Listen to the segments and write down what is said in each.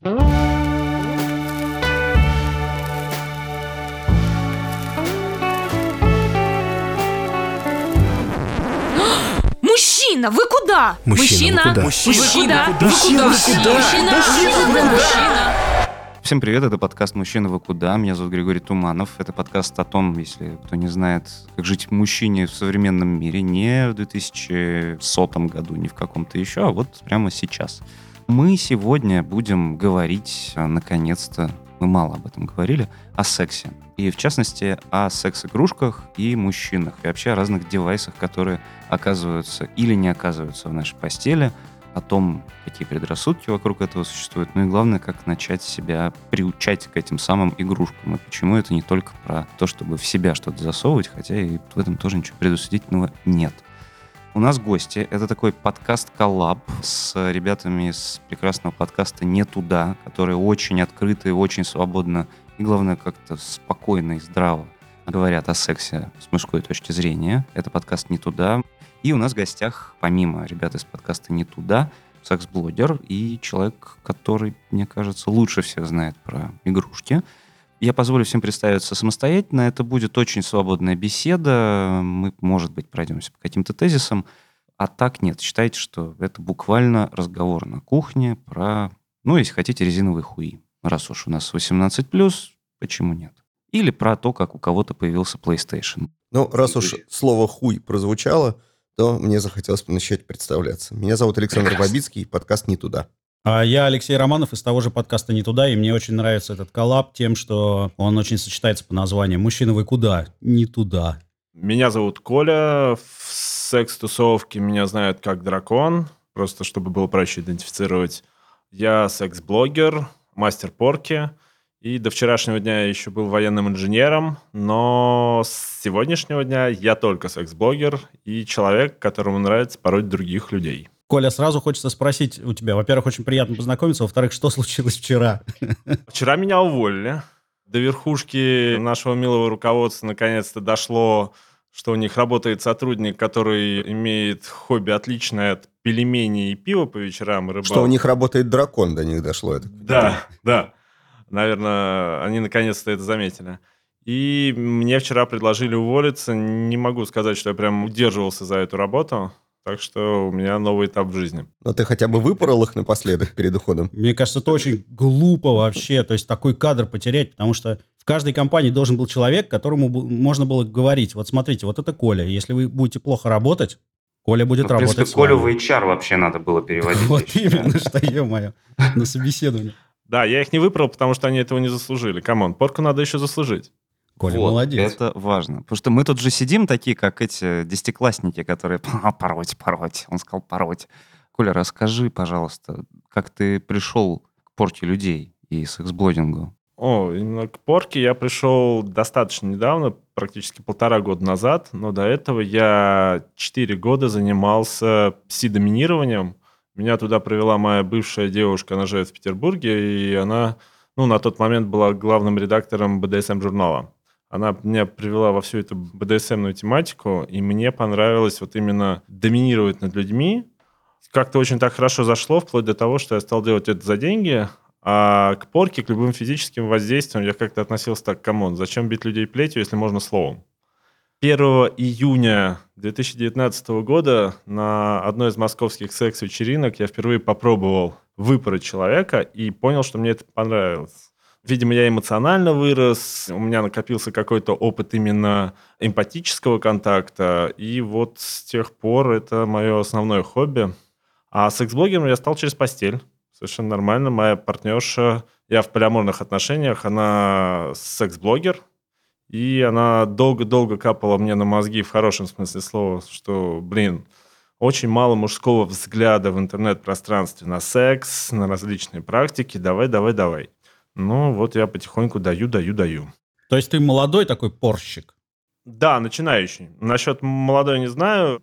Мужчина, вы куда? Мужчина, вы куда? Мужчина, вы куда? Мужчина, Вы куда? Мужчина, вы куда? мужчина. Всем привет, это подкаст «Мужчина, вы куда?». Меня зовут Григорий Туманов. Это подкаст о том, если кто не знает, как жить мужчине в современном мире, не в 2100 году, не в каком-то еще, а вот прямо сейчас. Мы сегодня будем говорить, а, наконец-то, мы мало об этом говорили, о сексе. И в частности, о секс-игрушках и мужчинах, и вообще о разных девайсах, которые оказываются или не оказываются в нашей постели, о том, какие предрассудки вокруг этого существуют, ну и главное, как начать себя приучать к этим самым игрушкам, и почему это не только про то, чтобы в себя что-то засовывать, хотя и в этом тоже ничего предусудительного нет. У нас гости. Это такой подкаст-коллаб с ребятами из прекрасного подкаста «Не туда», которые очень открыты, очень свободно и, главное, как-то спокойно и здраво говорят о сексе с мужской точки зрения. Это подкаст «Не туда». И у нас в гостях, помимо ребят из подкаста «Не туда», секс-блогер и человек, который, мне кажется, лучше всех знает про игрушки. Я позволю всем представиться самостоятельно. Это будет очень свободная беседа. Мы, может быть, пройдемся по каким-то тезисам. А так нет. Считайте, что это буквально разговор на кухне про, ну, если хотите, резиновые хуи. Раз уж у нас 18+, почему нет? Или про то, как у кого-то появился PlayStation. Ну, раз уж слово «хуй» прозвучало, то мне захотелось начать представляться. Меня зовут Александр Прекрасно. Бабицкий, подкаст «Не туда». А Я Алексей Романов из того же подкаста «Не туда», и мне очень нравится этот коллаб тем, что он очень сочетается по названию «Мужчина, вы куда?» Не туда. Меня зовут Коля. В секс-тусовке меня знают как дракон, просто чтобы было проще идентифицировать. Я секс-блогер, мастер порки. И до вчерашнего дня я еще был военным инженером, но с сегодняшнего дня я только секс-блогер и человек, которому нравится пороть других людей. Коля, сразу хочется спросить у тебя, во-первых, очень приятно познакомиться, во-вторых, что случилось вчера? Вчера меня уволили. До верхушки нашего милого руководства наконец-то дошло, что у них работает сотрудник, который имеет хобби отличное от пельменей и пива по вечерам и рыбалки. Что у них работает дракон, до них дошло это. Да, да. Наверное, они наконец-то это заметили. И мне вчера предложили уволиться. Не могу сказать, что я прям удерживался за эту работу. Так что у меня новый этап в жизни. Но ты хотя бы выпорол их напоследок перед уходом. Мне кажется, это очень глупо вообще, то есть такой кадр потерять, потому что в каждой компании должен был человек, которому можно было говорить, вот смотрите, вот это Коля, если вы будете плохо работать, Коля будет Ну, в принципе, работать с Колю вами. в HR вообще надо было переводить. Вот именно, что ё-моё, на собеседовании. Да, я их не выпорол, потому что они этого не заслужили. Come on, порку надо еще заслужить. Коля, Вот, молодец. Это важно. Потому что мы тут же сидим такие, как эти десятиклассники, которые «А, пороть, пороть. Он сказал пороть. Коля, расскажи, пожалуйста, как ты пришел к порке людей и секс-блогингу? О, именно к порке я пришел достаточно недавно, практически полтора года назад, но до этого я 4 года занимался пси-доминированием. Меня туда привела моя бывшая девушка, она живет в Петербурге, и она, ну, на тот момент была главным редактором БДСМ-журнала. Она меня привела во всю эту БДСМную тематику, и мне понравилось вот именно доминировать над людьми. Как-то очень так хорошо зашло, вплоть до того, что я стал делать это за деньги, а к порке, к любым физическим воздействиям я как-то относился так, come on, зачем бить людей плетью, если можно словом? 1 июня 2019 года на одной из московских секс-вечеринок я впервые попробовал выпороть человека и понял, что мне это понравилось. Видимо, я эмоционально вырос, у меня накопился какой-то опыт именно эмпатического контакта, и вот с тех пор это мое основное хобби. А секс-блогером я стал через постель. Совершенно нормально. Моя партнерша, я в полиаморных отношениях, она секс-блогер, и она долго-долго капала мне на мозги в хорошем смысле слова, что, блин, очень мало мужского взгляда в интернет-пространстве на секс, на различные практики. Давай, давай, давай. Ну, вот я потихоньку даю, даю, даю. То есть ты молодой такой порщик? Да, начинающий. Насчет молодой не знаю.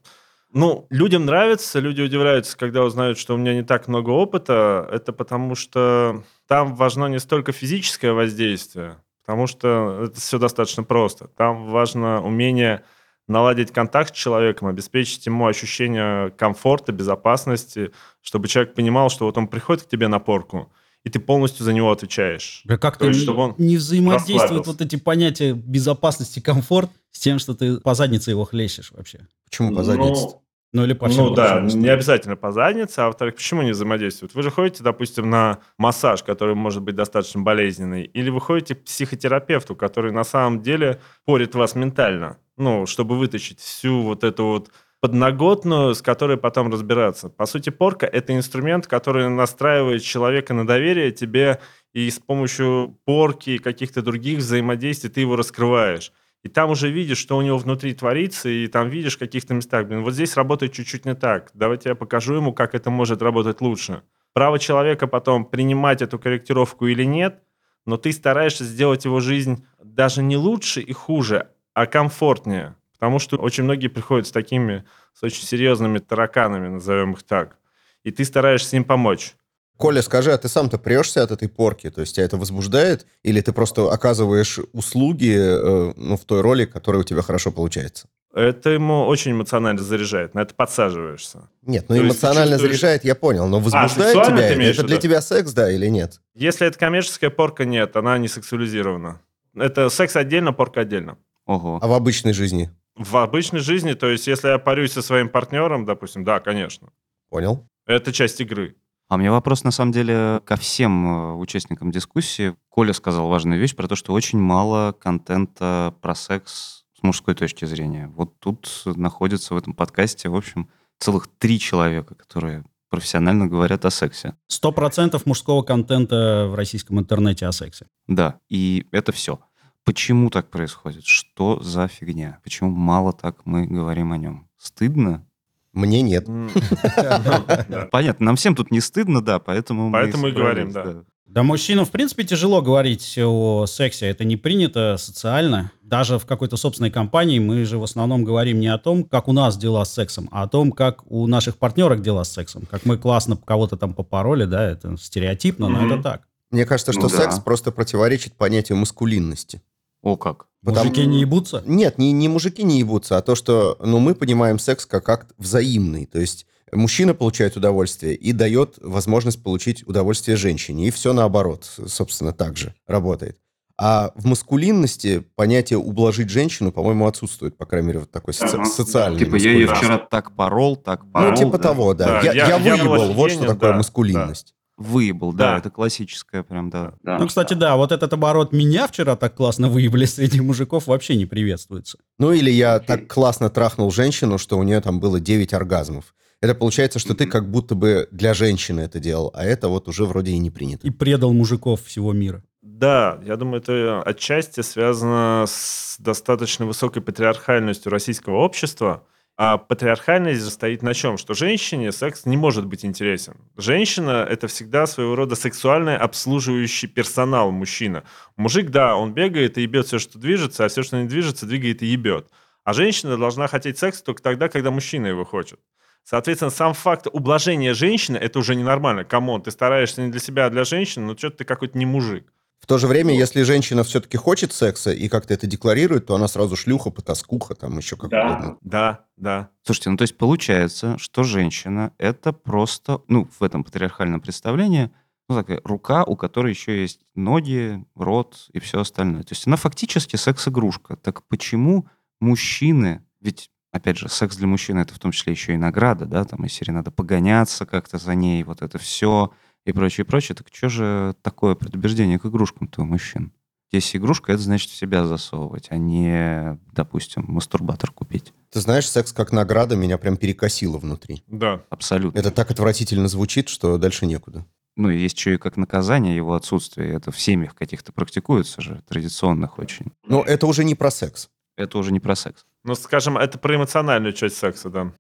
Ну, людям нравится, люди удивляются, когда узнают, что у меня не так много опыта. Это потому что там важно не столько физическое воздействие, потому что это все достаточно просто. Там важно умение наладить контакт с человеком, обеспечить ему ощущение комфорта, безопасности, чтобы человек понимал, что вот он приходит к тебе на порку, и ты полностью за него отвечаешь. Да есть, не, чтобы он не взаимодействуют вот эти понятия безопасности, комфорт с тем, что ты по заднице его хлещешь вообще. Почему по Ну, заднице? Ну или по Ну да, прочим. не обязательно по заднице, а во-вторых, почему не взаимодействуют? Вы же ходите, допустим, на массаж, который может быть достаточно болезненный, или вы ходите к психотерапевту, который на самом деле порит вас ментально, ну, чтобы вытащить всю вот эту вот подноготную, с которой потом разбираться. По сути, порка – это инструмент, который настраивает человека на доверие тебе, и с помощью порки и каких-то других взаимодействий ты его раскрываешь. И там уже видишь, что у него внутри творится, и там видишь в каких-то местах, блин, вот здесь работает чуть-чуть не так. Давайте я покажу ему, как это может работать лучше. Право человека потом принимать эту корректировку или нет, но ты стараешься сделать его жизнь даже не лучше и хуже, а комфортнее. Потому что очень многие приходят с такими, с очень серьезными тараканами, назовем их так. И ты стараешься им помочь. Коля, скажи, а ты сам-то прешься от этой порки? То есть тебя это возбуждает? Или ты просто оказываешь услуги э, ну, в той роли, которая у тебя хорошо получается? Это ему очень эмоционально заряжает, на это подсаживаешься. Нет, ну То эмоционально чувствуешь- заряжает, я понял. Но возбуждает сексуально тебя ты это? Это для тебя секс, да, или нет? Если это коммерческая порка, нет, она не сексуализирована. Это секс отдельно, порка отдельно. Ого. А в обычной жизни? В обычной жизни, то есть если я парюсь со своим партнером, допустим, да, конечно. Понял? Это часть игры. А у меня вопрос, на самом деле, ко всем э, участникам дискуссии. Коля сказал важную вещь про то, что очень мало контента про секс с мужской точки зрения. Вот тут находится в этом подкасте, в общем, целых три человека, которые профессионально говорят о сексе. Сто процентов мужского контента в российском интернете о сексе. Да, и это все. Почему так происходит? Что за фигня? Почему мало так мы говорим о нем? Стыдно? Мне нет. Да. Понятно, нам всем тут не стыдно, да, поэтому Поэтому мы и говорим, да. Да, мужчинам, в принципе, тяжело говорить о сексе. Это не принято социально. Даже в какой-то собственной компании мы же в основном говорим не о том, как у нас дела с сексом, а о том, как у наших партнеров дела с сексом. Как мы классно кого-то там попороли, да, это стереотипно, но Мгм. это так. Мне кажется, что Ну да. секс просто противоречит понятию маскулинности. О, как? Потому- Мужики не ебутся? Нет, не, не мужики не ебутся, а то, что ну, мы понимаем секс как акт взаимный. То есть мужчина получает удовольствие и дает возможность получить удовольствие женщине. И все наоборот, собственно, так же работает. А в маскулинности понятие «ублажить женщину», по-моему, отсутствует, по крайней мере, вот такой соци- Ага. социальный Типа, я ее вчера так порол, так порол. Ну, типа да. того, да. Да, я, я- я выебал, вот что офигенен, такое да, маскулинность. Выебал, да, Да. это классическое прям, да. Ну, кстати, да, вот этот оборот «меня вчера так классно выебли» среди мужиков вообще не приветствуется. Ну, или я так классно трахнул женщину, что у нее там было 9 оргазмов. Это получается, что ты как будто бы для женщины это делал, а это вот уже вроде и не принято. И предал мужиков всего мира. Да, я думаю, это отчасти связано с достаточно высокой патриархальностью российского общества. А патриархальность же стоит на чем? Что женщине секс не может быть интересен. Женщина — это всегда своего рода сексуальный обслуживающий персонал мужчина. Мужик, да, он бегает и ебет все, что движется, а все, что не движется, двигает и ебет. А женщина должна хотеть секс только тогда, когда мужчина его хочет. Соответственно, сам факт ублажения женщины – это уже ненормально. Come on, ты стараешься не для себя, а для женщины, но что-то ты какой-то не мужик. В то же время, если женщина все-таки хочет секса и как-то это декларирует, то она сразу шлюха, потаскуха, там еще как угодно. Да, да. Слушайте, ну то есть получается, что женщина — это просто, ну, в этом патриархальном представлении, ну, такая рука, у которой еще есть ноги, рот и все остальное. То есть она фактически секс-игрушка. Так почему мужчины, ведь, опять же, секс для мужчины — это в том числе еще и награда, да, там, если надо погоняться как-то за ней, вот это все и прочее, прочее, так что же такое предубеждение к игрушкам-то у мужчин? Если игрушка, это значит в себя засовывать, а не, допустим, мастурбатор купить. Ты знаешь, секс как награда меня прям перекосило внутри. Да. Абсолютно. Это так отвратительно звучит, что дальше некуда. Ну, и есть еще и как наказание его отсутствия. Это в семьях каких-то практикуется же, традиционных очень. Но это уже не про секс. Это уже не про секс. Ну, скажем, это про эмоциональную часть секса, да.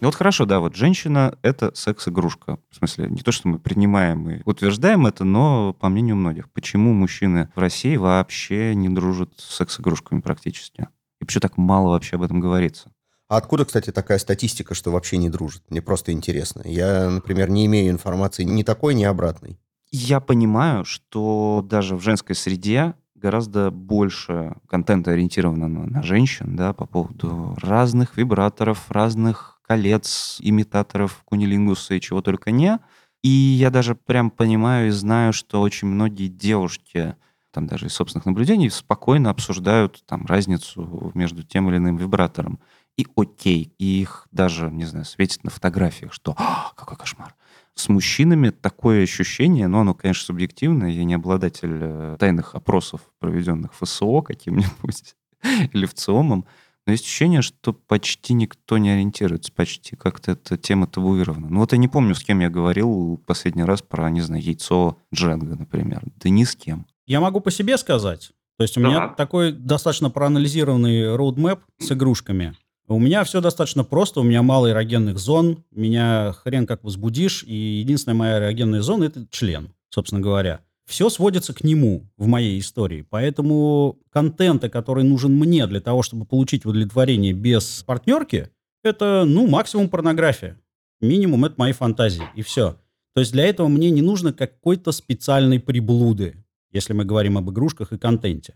Ну вот хорошо, да, вот женщина — это секс-игрушка. В смысле, не то, что мы принимаем и утверждаем это, но по мнению многих. Почему мужчины в России вообще не дружат с секс-игрушками практически? И почему так мало вообще об этом говорится? А откуда, кстати, такая статистика, что вообще не дружат? Мне просто интересно. Я, например, не имею информации ни такой, ни обратной. Я понимаю, что даже в женской среде гораздо больше контента ориентировано на, на женщин, да, по поводу разных вибраторов, разных колец, имитаторов кунилингуса и чего только не. И я даже прям понимаю и знаю, что очень многие девушки, там даже из собственных наблюдений, спокойно обсуждают там разницу между тем или иным вибратором. И окей, и их даже, не знаю, светит на фотографиях, что «А, какой кошмар. С мужчинами такое ощущение, ну, оно, конечно, субъективное, я не обладатель э, тайных опросов, проведенных в каким-нибудь или в ЦИОМом, но есть ощущение, что почти никто не ориентируется, почти как-то эта тема табуирована. Ну вот я не помню, с кем я говорил последний раз про, не знаю, яйцо Дженга, например. Да ни с кем. Я могу по себе сказать. То есть у Да. меня такой достаточно проанализированный роудмэп с игрушками. У меня все достаточно просто, у меня мало эрогенных зон, меня хрен как возбудишь, и единственная моя эрогенная зона – это член, собственно говоря. Все сводится к нему в моей истории, поэтому контента, который нужен мне для того, чтобы получить удовлетворение без партнерки, это, ну, максимум порнография. Минимум это мои фантазии, и все. То есть для этого мне не нужно какой-то специальной приблуды, если мы говорим об игрушках и контенте.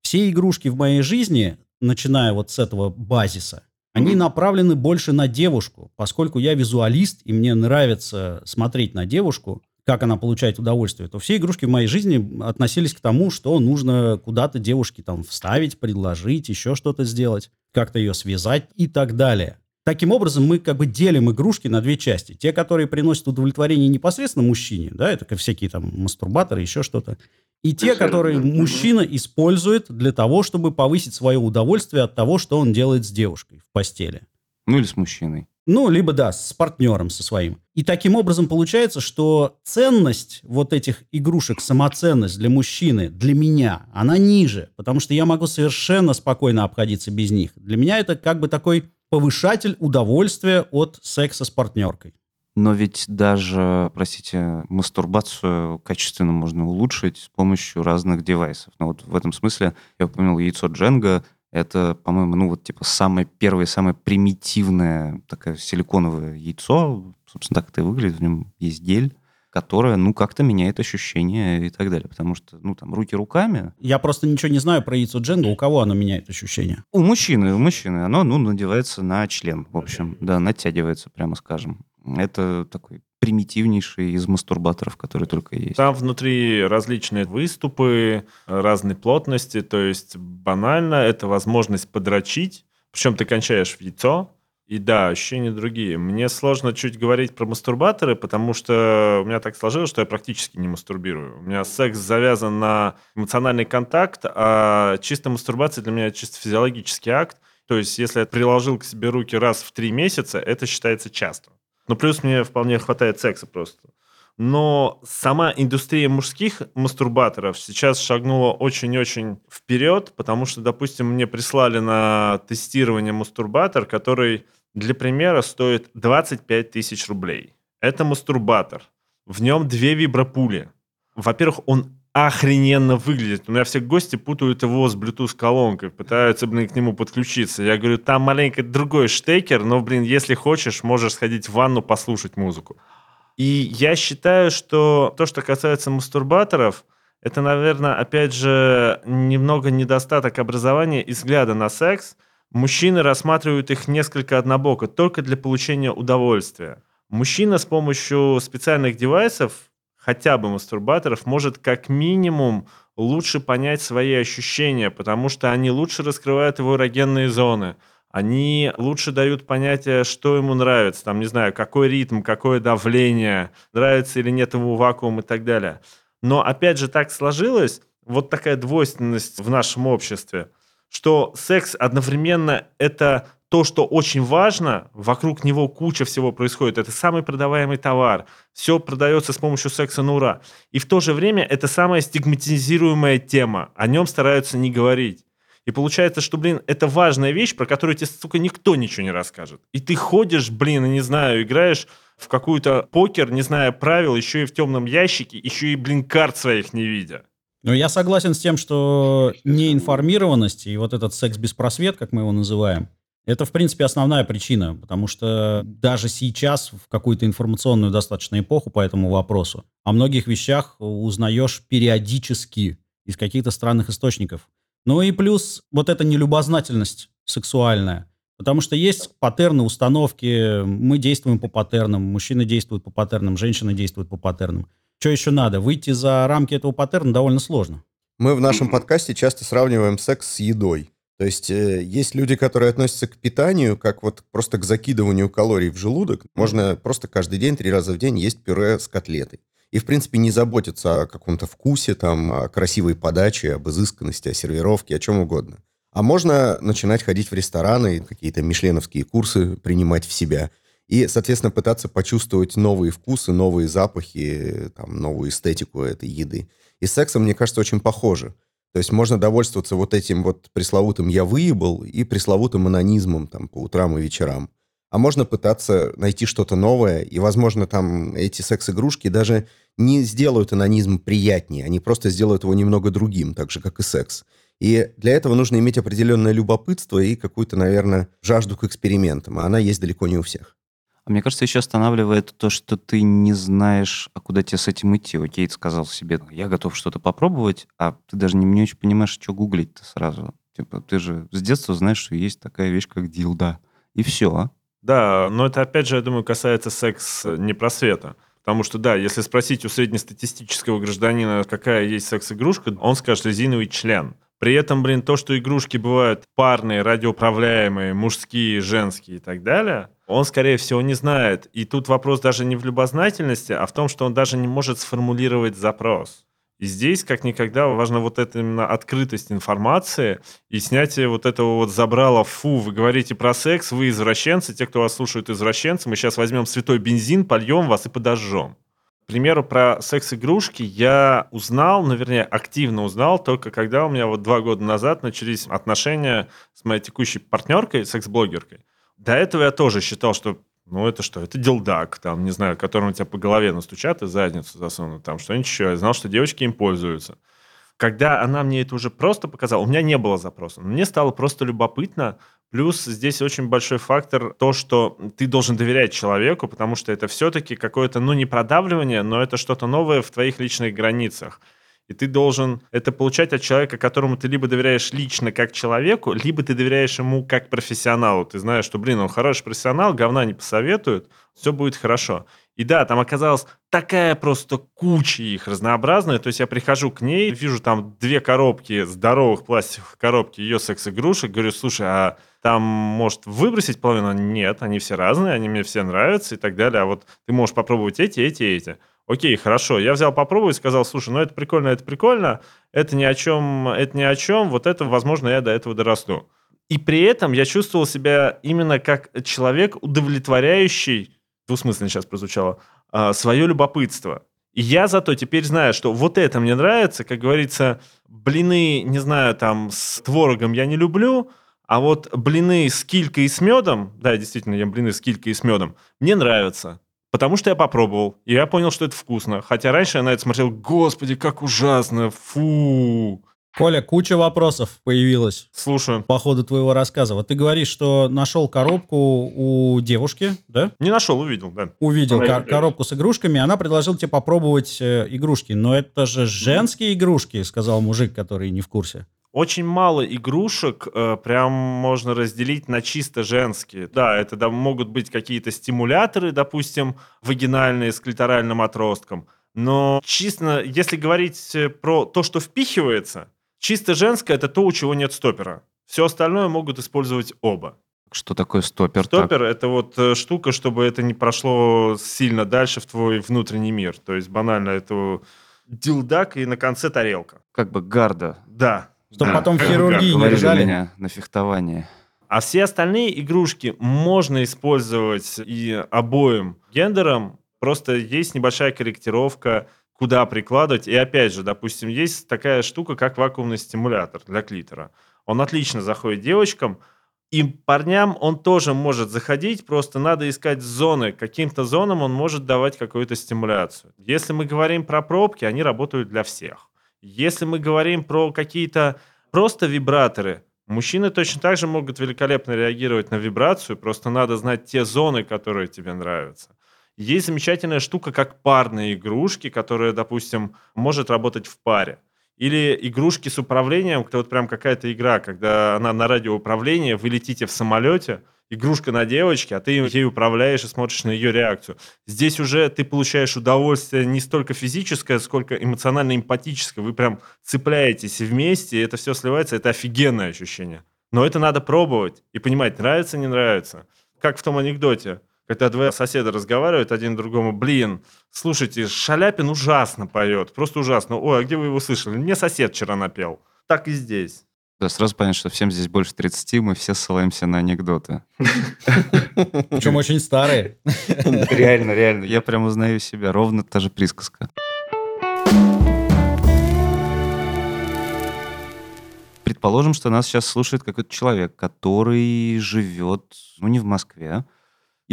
Все игрушки в моей жизни, начиная вот с этого базиса, они направлены больше на девушку, поскольку я визуалист, и мне нравится смотреть на девушку, как она получает удовольствие, то все игрушки в моей жизни относились к тому, что нужно куда-то девушке там вставить, предложить, еще что-то сделать, как-то ее связать и так далее. Таким образом, мы как бы делим игрушки на две части. Те, которые приносят удовлетворение непосредственно мужчине, да, это как всякие там мастурбаторы, еще что-то. И те, которые мужчина использует для того, чтобы повысить свое удовольствие от того, что он делает с девушкой в постели. Ну или с мужчиной. Ну, либо, да, с партнером со своим. И таким образом получается, что ценность вот этих игрушек, самоценность для мужчины, для меня, она ниже, потому что я могу совершенно спокойно обходиться без них. Для меня это как бы такой повышатель удовольствия от секса с партнеркой. Но ведь даже, простите, мастурбацию качественно можно улучшить с помощью разных девайсов. Ну вот в этом смысле я упомянул яйцо Дженга. Это, по-моему, ну вот типа самое первое, самое примитивное такое силиконовое яйцо. Собственно, так это и выглядит. В нем есть гель, которое, ну, как-то меняет ощущения и так далее. Потому что, ну, там, руки руками. Я просто ничего не знаю про яйцо Дженга, у кого оно меняет ощущения. У мужчины, у мужчины оно, ну, надевается на член, в общем. Да, натягивается, прямо скажем. Это такой примитивнейший из мастурбаторов, который только есть. Там внутри различные выступы разной плотности, то есть банально это возможность подрочить, причем ты кончаешь в яйцо, и да, ощущения другие. Мне сложно чуть говорить про мастурбаторы, потому что у меня так сложилось, что я практически не мастурбирую. У меня секс завязан на эмоциональный контакт, а чисто мастурбация для меня чисто физиологический акт. То есть, если я приложил к себе руки раз в три месяца, это считается часто. Ну, плюс мне вполне хватает секса просто. Но сама индустрия мужских мастурбаторов сейчас шагнула очень-очень вперед, потому что, допустим, мне прислали на тестирование мастурбатор, который, для примера, стоит 25 тысяч рублей. Это мастурбатор. В нем две вибропули. Во-первых, он охрененно выглядит. У меня все гости путают его с Bluetooth-колонкой, пытаются, блин, к нему подключиться. Я говорю, там маленько другой штекер, но, блин, если хочешь, можешь сходить в ванну, послушать музыку. И я считаю, что то, что касается мастурбаторов, это, наверное, опять же, немного недостаток образования и взгляда на секс. Мужчины рассматривают их несколько однобоко, только для получения удовольствия. Мужчина с помощью специальных девайсов, хотя бы мастурбаторов, может как минимум лучше понять свои ощущения, потому что они лучше раскрывают его эрогенные зоны. Они лучше дают понятие, что ему нравится, там, не знаю, какой ритм, какое давление, нравится или нет ему вакуум и так далее. Но, опять же, так сложилось, вот такая двойственность в нашем обществе, что секс одновременно это то, что очень важно, вокруг него куча всего происходит, это самый продаваемый товар, все продается с помощью секса на ура. И в то же время это самая стигматизируемая тема, о нем стараются не говорить. И получается, что, блин, это важная вещь, про которую тебе, сука, никто ничего не расскажет. И ты ходишь, блин, и не знаю, играешь в какую-то покер, не зная правил, еще и в темном ящике, еще и, блин, карт своих не видя. Ну, я согласен с тем, что неинформированность и вот этот секс без просвет, как мы его называем, это, в принципе, основная причина, потому что даже сейчас, в какую-то информационную достаточно эпоху по этому вопросу, о многих вещах узнаешь периодически из каких-то странных источников. Ну и плюс вот эта нелюбознательность сексуальная. Потому что есть паттерны, установки, мы действуем по паттернам, мужчины действуют по паттернам, женщины действуют по паттернам. Что еще надо? Выйти за рамки этого паттерна довольно сложно. Мы в нашем подкасте часто сравниваем секс с едой. То есть э, есть люди, которые относятся к питанию как вот просто к закидыванию калорий в желудок. Можно просто каждый день, три раза в день есть пюре с котлетой. И, в принципе, не заботиться о каком-то вкусе, там, о красивой подаче, об изысканности, о сервировке, о чем угодно. А можно начинать ходить в рестораны, какие-то мишленовские курсы принимать в себя. И, соответственно, пытаться почувствовать новые вкусы, новые запахи, там, новую эстетику этой еды. И с сексом, мне кажется, очень похоже. То есть можно довольствоваться вот этим вот пресловутым «я выебал» и пресловутым анонизмом там по утрам и вечерам. А можно пытаться найти что-то новое, и, возможно, там эти секс-игрушки даже не сделают анонизм приятнее, они просто сделают его немного другим, так же, как и секс. И для этого нужно иметь определенное любопытство и какую-то, наверное, жажду к экспериментам, а она есть далеко не у всех. А мне кажется, еще останавливает то, что ты не знаешь, а куда тебе с этим идти. Окей, ты сказал себе, я готов что-то попробовать, а ты даже не, не очень понимаешь, что гуглить-то сразу. Типа, ты же с детства знаешь, что есть такая вещь, как дилда. И все. А? Да, но это, опять же, я думаю, касается секс не просвета. Потому что, да, если спросить у среднестатистического гражданина, какая есть секс-игрушка, он скажет резиновый член. При этом, блин, то, что игрушки бывают парные, радиоуправляемые, мужские, женские и так далее, он, скорее всего, не знает. И тут вопрос даже не в любознательности, а в том, что он даже не может сформулировать запрос. И здесь, как никогда, важна вот эта именно открытость информации и снятие вот этого вот забрала «фу, вы говорите про секс, вы извращенцы, те, кто вас слушают извращенцы, мы сейчас возьмем святой бензин, польем вас и подожжем». К примеру, про секс-игрушки я узнал, ну, вернее, активно узнал, только когда у меня вот два года назад начались отношения с моей текущей партнеркой, секс-блогеркой. До этого я тоже считал, что ну, это что? Это дилдак, там, не знаю, которым тебя по голове настучат и задницу засунут, там, что-нибудь еще. Я знал, что девочки им пользуются. Когда она мне это уже просто показала, у меня не было запроса, но мне стало просто любопытно, Плюс здесь очень большой фактор то, что ты должен доверять человеку, потому что это все-таки какое-то, ну, не продавливание, но это что-то новое в твоих личных границах. И ты должен это получать от человека, которому ты либо доверяешь лично как человеку, либо ты доверяешь ему как профессионалу. Ты знаешь, что, блин, он хороший профессионал, говна не посоветует, все будет хорошо. И да, там оказалась такая просто куча их разнообразная. То есть я прихожу к ней, вижу там две коробки, здоровых пластиковых коробки ее секс-игрушек, говорю, слушай, а там, может, выбросить половину? Нет, они все разные, они мне все нравятся и так далее. А вот ты можешь попробовать эти, эти, эти. Окей, хорошо. Я взял попробовать, сказал, слушай, ну это прикольно, это прикольно, это ни о чем, это ни о чем, вот это, возможно, я до этого дорасту. И при этом я чувствовал себя именно как человек, удовлетворяющий, двусмысленно сейчас прозвучало, а, свое любопытство. И я зато теперь знаю, что вот это мне нравится, как говорится, блины, не знаю, там, с творогом я не люблю, а вот блины с килькой и с медом, да, действительно, ем блины с килькой и с медом, мне нравятся. Потому что я попробовал, и я понял, что это вкусно. Хотя раньше я на это смотрел, господи, как ужасно, фу. Коля, куча вопросов появилась. Слушаю. По ходу твоего рассказа. Вот ты говоришь, что нашел коробку у девушки, да? Не нашел, увидел, да. Увидел кор- коробку с игрушками, она предложила тебе попробовать э, игрушки. Но это же женские игрушки, сказал мужик, который не в курсе. Очень мало игрушек э, прям можно разделить на чисто женские. Да, это да, могут быть какие-то стимуляторы, допустим, вагинальные с клиторальным отростком. Но чисто, если говорить э, про то, что впихивается, чисто женское – это то, у чего нет стопера. Все остальное могут использовать оба. Что такое стопер? Стопер это вот э, штука, чтобы это не прошло сильно дальше в твой внутренний мир. То есть банально это дилдак и на конце тарелка. Как бы гарда. Да, чтобы да, потом в хирургии не лежали. меня на фехтование. А все остальные игрушки можно использовать и обоим гендерам. Просто есть небольшая корректировка, куда прикладывать. И опять же, допустим, есть такая штука, как вакуумный стимулятор для клитора. Он отлично заходит девочкам, и парням он тоже может заходить, просто надо искать зоны. Каким-то зонам он может давать какую-то стимуляцию. Если мы говорим про пробки, они работают для всех. Если мы говорим про какие-то просто вибраторы, мужчины точно так же могут великолепно реагировать на вибрацию, просто надо знать те зоны, которые тебе нравятся. Есть замечательная штука, как парные игрушки, которая, допустим, может работать в паре. Или игрушки с управлением, это вот прям какая-то игра, когда она на радиоуправлении, вы летите в самолете, игрушка на девочке, а ты ей управляешь и смотришь на ее реакцию. Здесь уже ты получаешь удовольствие не столько физическое, сколько эмоционально-эмпатическое. Вы прям цепляетесь вместе, и это все сливается, это офигенное ощущение. Но это надо пробовать и понимать, нравится, не нравится. Как в том анекдоте, когда два соседа разговаривают один другому, блин, слушайте, Шаляпин ужасно поет, просто ужасно. Ой, а где вы его слышали? Мне сосед вчера напел. Так и здесь. Да, сразу понятно, что всем здесь больше 30, мы все ссылаемся на анекдоты. Причем очень старые. Реально, реально. Я прям узнаю себя. Ровно та же присказка. Предположим, что нас сейчас слушает какой-то человек, который живет, ну, не в Москве,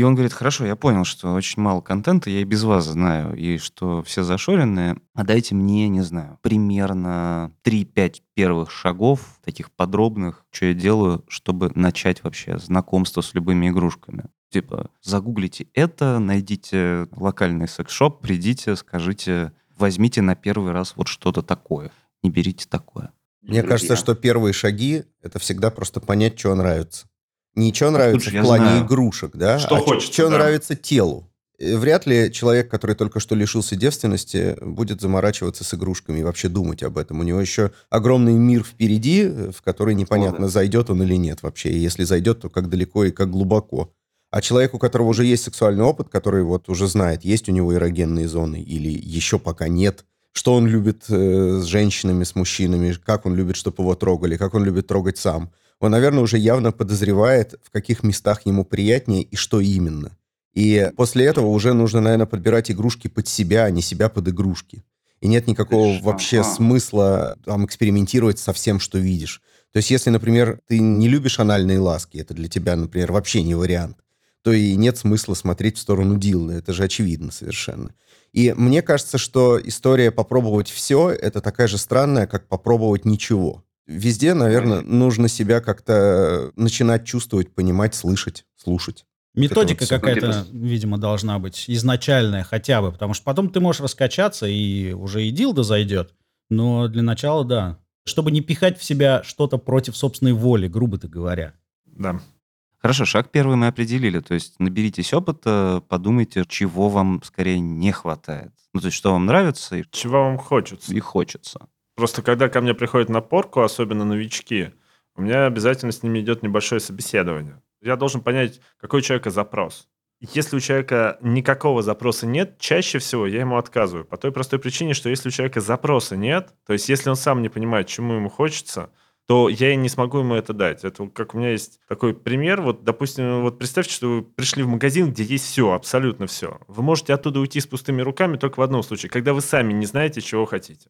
и он говорит, хорошо, я понял, что очень мало контента, я и без вас знаю, и что все зашоренные, а дайте мне, не знаю, примерно 3-5 первых шагов, таких подробных, что я делаю, чтобы начать вообще знакомство с любыми игрушками. Типа, загуглите это, найдите локальный секс-шоп, придите, скажите, возьмите на первый раз вот что-то такое, не берите такое. Мне кажется, что первые шаги — это всегда просто понять, что нравится. Не что нравится Слушай, в плане знаю. игрушек, да, Что а хочется, что да. нравится телу. Э, Вряд ли человек, который только что лишился девственности, будет заморачиваться с игрушками и вообще думать об этом. У него еще огромный мир впереди, э, в который непонятно, зайдет он или нет вообще. И если зайдет, то как далеко и как глубоко. А человек, у которого уже есть сексуальный опыт, который вот уже знает, есть у него эрогенные зоны или еще пока нет, что он любит э, с женщинами, с мужчинами, как он любит, чтобы его трогали, как он любит трогать сам. Он, наверное, уже явно подозревает, в каких местах ему приятнее и что именно. И после этого уже нужно, наверное, подбирать игрушки под себя, а не себя под игрушки. И нет никакого Ага. вообще смысла там экспериментировать со всем, что видишь. То есть, если, например, ты не любишь анальные ласки, это для тебя, например, вообще не вариант, то и нет смысла смотреть в сторону Дилны. Это же очевидно совершенно. И мне кажется, что история попробовать все это такая же странная, как попробовать ничего. Везде, наверное, нужно себя как-то начинать чувствовать, понимать, слышать, слушать. Методика вот какая-то, видимо, должна быть изначальная хотя бы, потому что потом ты можешь раскачаться, и уже и дилда зайдет. Но для начала, да. Чтобы не пихать в себя что-то против собственной воли, грубо-то говоря. Да. Хорошо, шаг первый мы определили. То есть наберитесь опыта, подумайте, чего вам скорее не хватает. Ну, то есть что вам нравится и, Чего вам хочется? и хочется. Просто когда ко мне приходят на порку, особенно новички, у меня обязательно с ними идет небольшое собеседование. Я должен понять, какой у человека запрос. Если у человека никакого запроса нет, чаще всего я ему отказываю. По той простой причине, что если у человека запроса нет, то есть если он сам не понимает, чему ему хочется, то я и не смогу ему это дать. Это как у меня есть такой пример. Вот, допустим, вот представьте, что вы пришли в магазин, где есть все, абсолютно все. Вы можете оттуда уйти с пустыми руками только в одном случае, когда вы сами не знаете, чего хотите.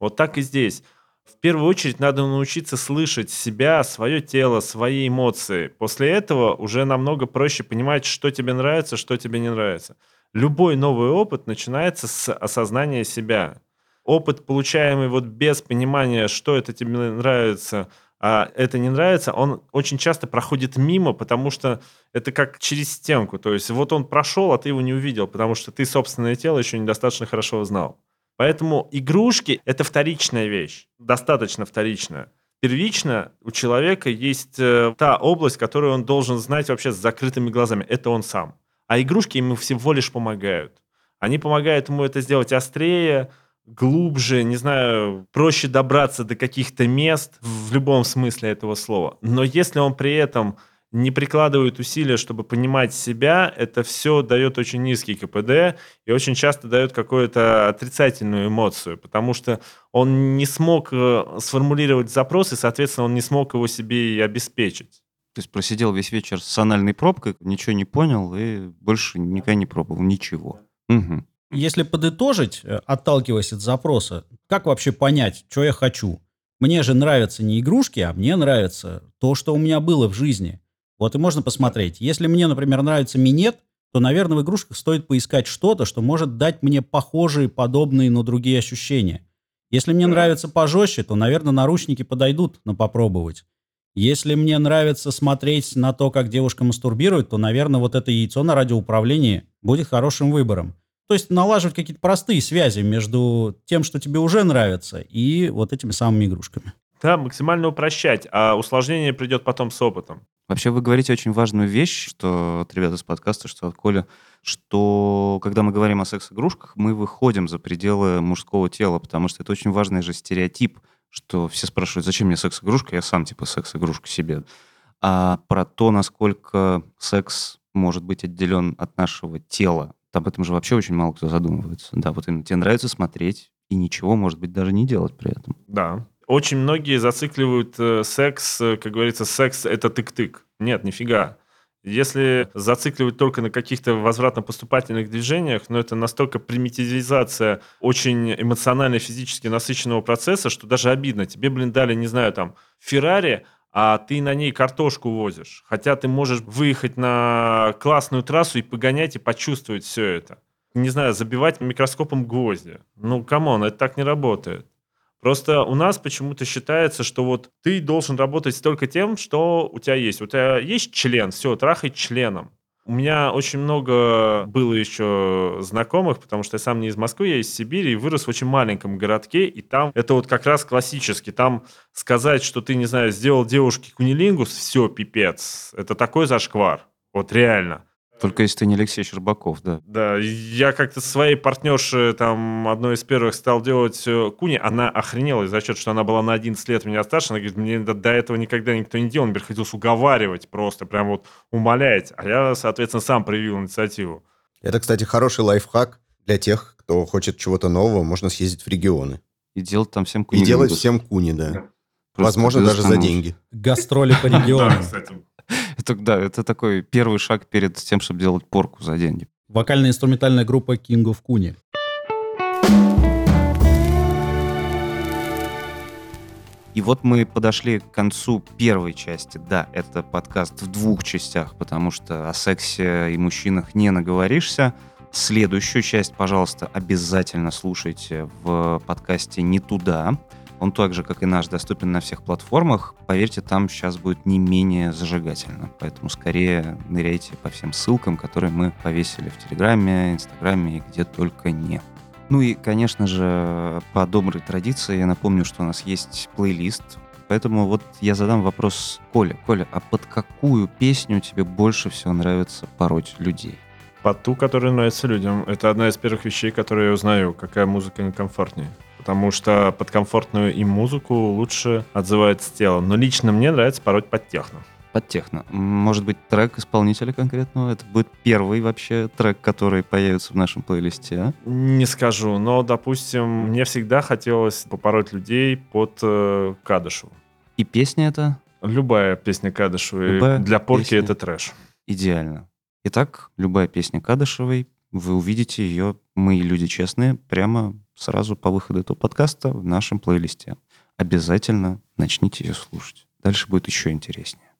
Вот так и здесь. В первую очередь надо научиться слышать себя, свое тело, свои эмоции. После этого уже намного проще понимать, что тебе нравится, что тебе не нравится. Любой новый опыт начинается с осознания себя. Опыт, получаемый вот без понимания, что это тебе нравится, а это не нравится, он очень часто проходит мимо, потому что это как через стенку. То есть вот он прошел, а ты его не увидел, потому что ты собственное тело еще недостаточно хорошо знал. Поэтому игрушки – это вторичная вещь, достаточно вторичная. Первично у человека есть э, та область, которую он должен знать вообще с закрытыми глазами. Это он сам. А игрушки ему всего лишь помогают. Они помогают ему это сделать острее, глубже, не знаю, проще добраться до каких-то мест в любом смысле этого слова. Но если он при этом не прикладывает усилия, чтобы понимать себя, это все дает очень низкий КПД и очень часто дает какую-то отрицательную эмоцию, потому что он не смог э, сформулировать запрос, и, соответственно, он не смог его себе и обеспечить. То есть просидел весь вечер с анальной пробкой, ничего не понял и больше никогда не пробовал ничего. Мгм. Если подытожить, э, отталкиваясь от запроса, как вообще понять, что я хочу? Мне же нравятся не игрушки, а мне нравится то, что у меня было в жизни. Вот и можно посмотреть. Если мне, например, нравится минет, то, наверное, в игрушках стоит поискать что-то, что может дать мне похожие, подобные, но другие ощущения. Если мне нравится пожестче, то, наверное, наручники подойдут на попробовать. Если мне нравится смотреть на то, как девушка мастурбирует, то, наверное, вот это яйцо на радиоуправлении будет хорошим выбором. То есть налаживать какие-то простые связи между тем, что тебе уже нравится, и вот этими самыми игрушками. Да, максимально упрощать, а усложнение придет потом с опытом. Вообще вы говорите очень важную вещь, что от ребят из подкаста, что от Коля, что когда мы говорим о секс-игрушках, мы выходим за пределы мужского тела, потому что это очень важный же стереотип, что все спрашивают, зачем мне секс-игрушка, я сам типа секс-игрушка себе. А про то, насколько секс может быть отделен от нашего тела, об этом же вообще очень мало кто задумывается. Да, вот именно тебе нравится смотреть и ничего, может быть, даже не делать при этом. Да, очень многие зацикливают э, секс, э, как говорится, секс это тык-тык. Нет, нифига. Если зацикливать только на каких-то возвратно-поступательных движениях, но это настолько примитивизация очень эмоционально физически насыщенного процесса, что даже обидно. Тебе, блин, дали, не знаю, там, Феррари, а ты на ней картошку возишь. Хотя ты можешь выехать на классную трассу и погонять, и почувствовать все это. Не знаю, забивать микроскопом гвозди. Ну, come on, это так не работает. Просто у нас почему-то считается, что вот ты должен работать только тем, что у тебя есть. У тебя есть член, все, трахай членом. У меня очень много было еще знакомых, потому что я сам не из Москвы, я из Сибири, и вырос в очень маленьком городке, и там это вот как раз классически. Там сказать, что ты, не знаю, сделал девушке кунилингус, все, пипец. Это такой зашквар. Вот реально. Только если ты не Алексей Щербаков, да. Да, я как-то своей партнерше, там, одной из первых стал делать э, куни, она охренела из-за счета, что она была на 11 лет меня старше, она говорит, мне до этого никогда никто не делал, мне приходилось уговаривать просто, прям вот умолять, а я, соответственно, сам проявил инициативу. Это, кстати, хороший лайфхак для тех, кто хочет чего-то нового, можно съездить в регионы. И делать там всем куни. И делать всем куни, да. Просто Возможно, даже за деньги. Гастроли по регионам. Это, да, это такой первый шаг перед тем, чтобы делать порку за деньги. Вокально-инструментальная группа King of Kuni. И вот мы подошли к концу первой части. Да, это подкаст в двух частях, потому что о сексе и мужчинах не наговоришься. Следующую часть, пожалуйста, обязательно слушайте в подкасте «Не туда». Он так же, как и наш, доступен на всех платформах. Поверьте, там сейчас будет не менее зажигательно. Поэтому скорее ныряйте по всем ссылкам, которые мы повесили в Телеграме, Инстаграме и где только не. Ну и, конечно же, по доброй традиции я напомню, что у нас есть плейлист, Поэтому вот я задам вопрос Коле. Коля, а под какую песню тебе больше всего нравится пороть людей? Под ту, которая нравится людям. Это одна из первых вещей, которые я узнаю, какая музыка им комфортнее потому что под комфортную им музыку лучше отзывается тело. Но лично мне нравится пороть под техно. Под техно. Может быть, трек исполнителя конкретного? Это будет первый вообще трек, который появится в нашем плейлисте, а? Не скажу, но, допустим, мне всегда хотелось попороть людей под э, Кадышеву. И песня это? Любая песня Кадышевой. Любая Для порки песня. это трэш. Идеально. Итак, любая песня Кадышевой, вы увидите ее, мы люди честные, прямо сразу по выходу этого подкаста в нашем плейлисте. Обязательно начните ее слушать. Дальше будет еще интереснее.